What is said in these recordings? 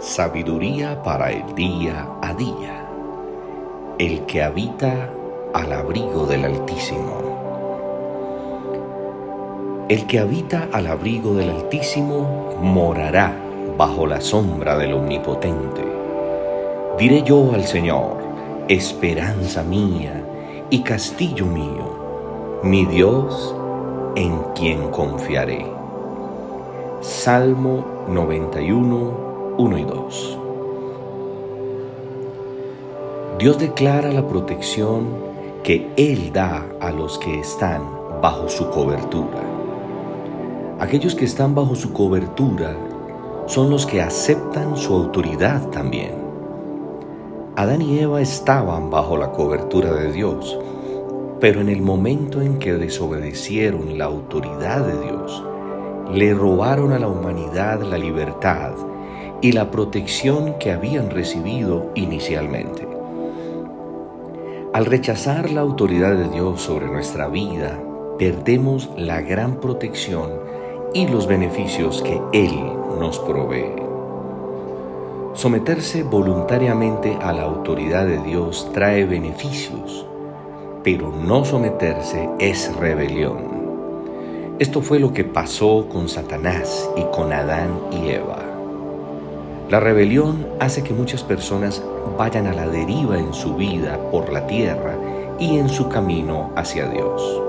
Sabiduría para el día a día. El que habita al abrigo del Altísimo. El que habita al abrigo del Altísimo morará bajo la sombra del Omnipotente. Diré yo al Señor, esperanza mía y castillo mío, mi Dios en quien confiaré. Salmo 91 1 y 2. Dios declara la protección que Él da a los que están bajo su cobertura. Aquellos que están bajo su cobertura son los que aceptan su autoridad también. Adán y Eva estaban bajo la cobertura de Dios, pero en el momento en que desobedecieron la autoridad de Dios, le robaron a la humanidad la libertad y la protección que habían recibido inicialmente. Al rechazar la autoridad de Dios sobre nuestra vida, perdemos la gran protección y los beneficios que Él nos provee. Someterse voluntariamente a la autoridad de Dios trae beneficios, pero no someterse es rebelión. Esto fue lo que pasó con Satanás y con Adán y Eva. La rebelión hace que muchas personas vayan a la deriva en su vida por la tierra y en su camino hacia Dios.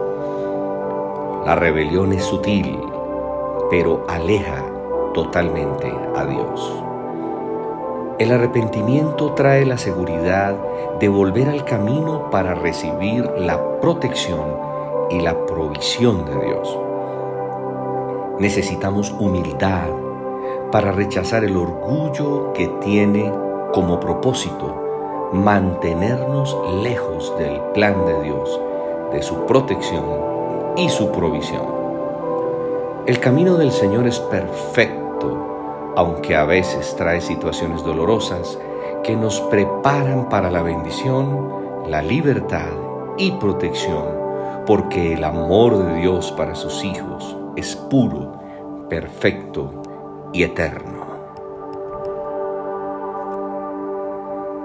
La rebelión es sutil, pero aleja totalmente a Dios. El arrepentimiento trae la seguridad de volver al camino para recibir la protección y la provisión de Dios. Necesitamos humildad para rechazar el orgullo que tiene como propósito mantenernos lejos del plan de Dios, de su protección y su provisión. El camino del Señor es perfecto, aunque a veces trae situaciones dolorosas que nos preparan para la bendición, la libertad y protección, porque el amor de Dios para sus hijos es puro, perfecto y eterno.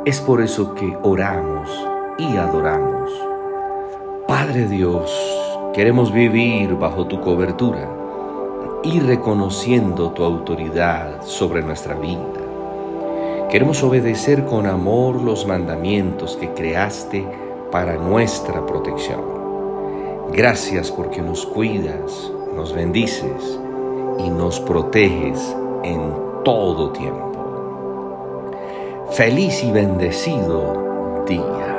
Es por eso que oramos y adoramos. Padre Dios, queremos vivir bajo tu cobertura y reconociendo tu autoridad sobre nuestra vida. Queremos obedecer con amor los mandamientos que creaste para nuestra protección. Gracias porque nos cuidas, nos bendices y nos proteges en todo tiempo. Feliz y bendecido día.